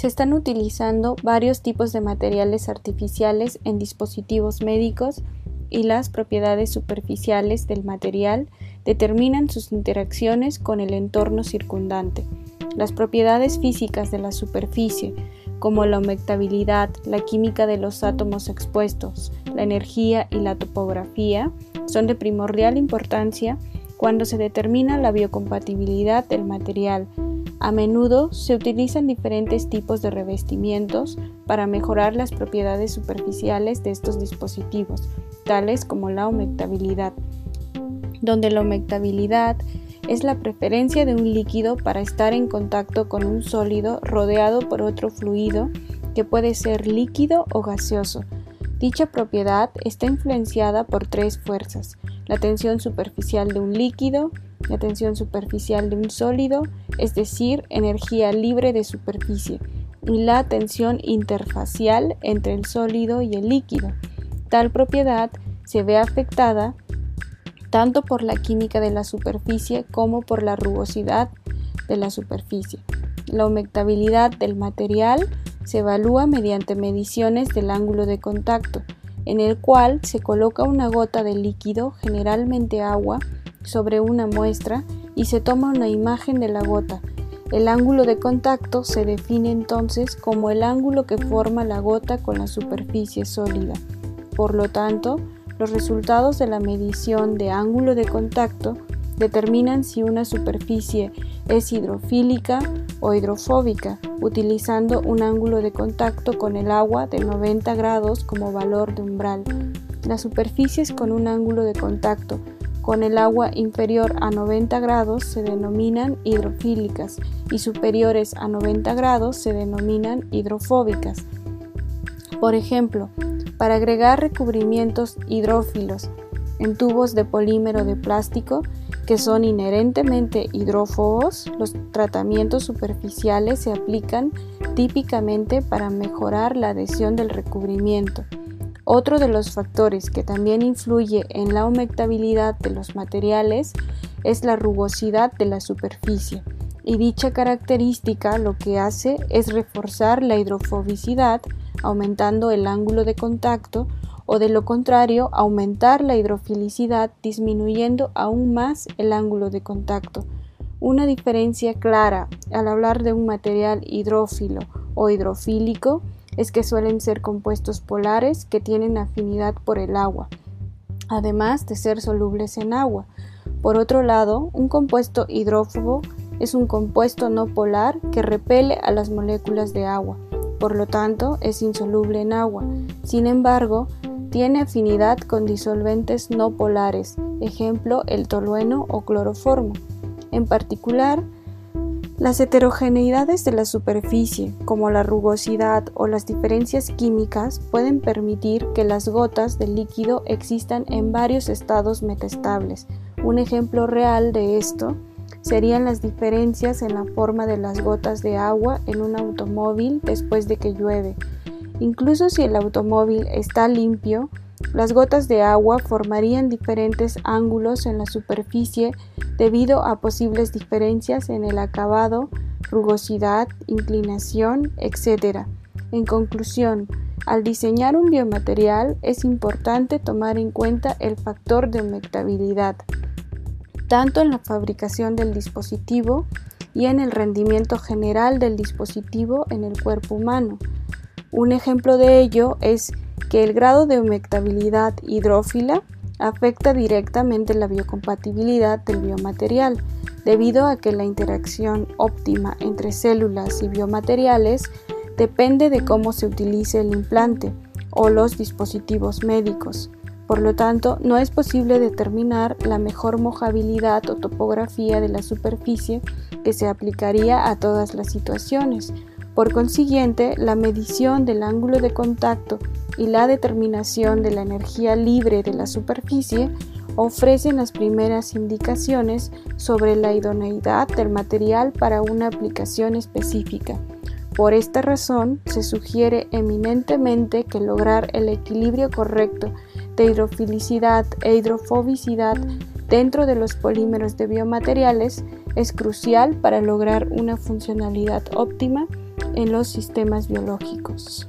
Se están utilizando varios tipos de materiales artificiales en dispositivos médicos y las propiedades superficiales del material determinan sus interacciones con el entorno circundante. Las propiedades físicas de la superficie, como la humectabilidad, la química de los átomos expuestos, la energía y la topografía, son de primordial importancia cuando se determina la biocompatibilidad del material. A menudo se utilizan diferentes tipos de revestimientos para mejorar las propiedades superficiales de estos dispositivos, tales como la humectabilidad, donde la humectabilidad es la preferencia de un líquido para estar en contacto con un sólido rodeado por otro fluido que puede ser líquido o gaseoso. Dicha propiedad está influenciada por tres fuerzas, la tensión superficial de un líquido, la tensión superficial de un sólido, es decir, energía libre de superficie, y la tensión interfacial entre el sólido y el líquido. Tal propiedad se ve afectada tanto por la química de la superficie como por la rugosidad de la superficie. La humectabilidad del material se evalúa mediante mediciones del ángulo de contacto, en el cual se coloca una gota de líquido, generalmente agua, sobre una muestra y se toma una imagen de la gota. El ángulo de contacto se define entonces como el ángulo que forma la gota con la superficie sólida. Por lo tanto, los resultados de la medición de ángulo de contacto determinan si una superficie es hidrofílica o hidrofóbica, utilizando un ángulo de contacto con el agua de 90 grados como valor de umbral. Las superficies con un ángulo de contacto con el agua inferior a 90 grados se denominan hidrofílicas y superiores a 90 grados se denominan hidrofóbicas. Por ejemplo, para agregar recubrimientos hidrófilos en tubos de polímero de plástico, que son inherentemente hidrófobos, los tratamientos superficiales se aplican típicamente para mejorar la adhesión del recubrimiento. Otro de los factores que también influye en la humectabilidad de los materiales es la rugosidad de la superficie, y dicha característica lo que hace es reforzar la hidrofobicidad aumentando el ángulo de contacto o de lo contrario aumentar la hidrofilicidad disminuyendo aún más el ángulo de contacto. Una diferencia clara al hablar de un material hidrófilo o hidrofílico es que suelen ser compuestos polares que tienen afinidad por el agua, además de ser solubles en agua. Por otro lado, un compuesto hidrófobo es un compuesto no polar que repele a las moléculas de agua, por lo tanto es insoluble en agua. Sin embargo, tiene afinidad con disolventes no polares, ejemplo el tolueno o cloroformo. En particular, las heterogeneidades de la superficie, como la rugosidad o las diferencias químicas, pueden permitir que las gotas de líquido existan en varios estados metestables. Un ejemplo real de esto serían las diferencias en la forma de las gotas de agua en un automóvil después de que llueve. Incluso si el automóvil está limpio, las gotas de agua formarían diferentes ángulos en la superficie debido a posibles diferencias en el acabado, rugosidad, inclinación, etc. En conclusión, al diseñar un biomaterial es importante tomar en cuenta el factor de humectabilidad, tanto en la fabricación del dispositivo y en el rendimiento general del dispositivo en el cuerpo humano. Un ejemplo de ello es que el grado de humectabilidad hidrófila afecta directamente la biocompatibilidad del biomaterial, debido a que la interacción óptima entre células y biomateriales depende de cómo se utilice el implante o los dispositivos médicos. Por lo tanto, no es posible determinar la mejor mojabilidad o topografía de la superficie que se aplicaría a todas las situaciones, por consiguiente, la medición del ángulo de contacto y la determinación de la energía libre de la superficie ofrecen las primeras indicaciones sobre la idoneidad del material para una aplicación específica. Por esta razón, se sugiere eminentemente que lograr el equilibrio correcto de hidrofilicidad e hidrofobicidad dentro de los polímeros de biomateriales es crucial para lograr una funcionalidad óptima en los sistemas biológicos.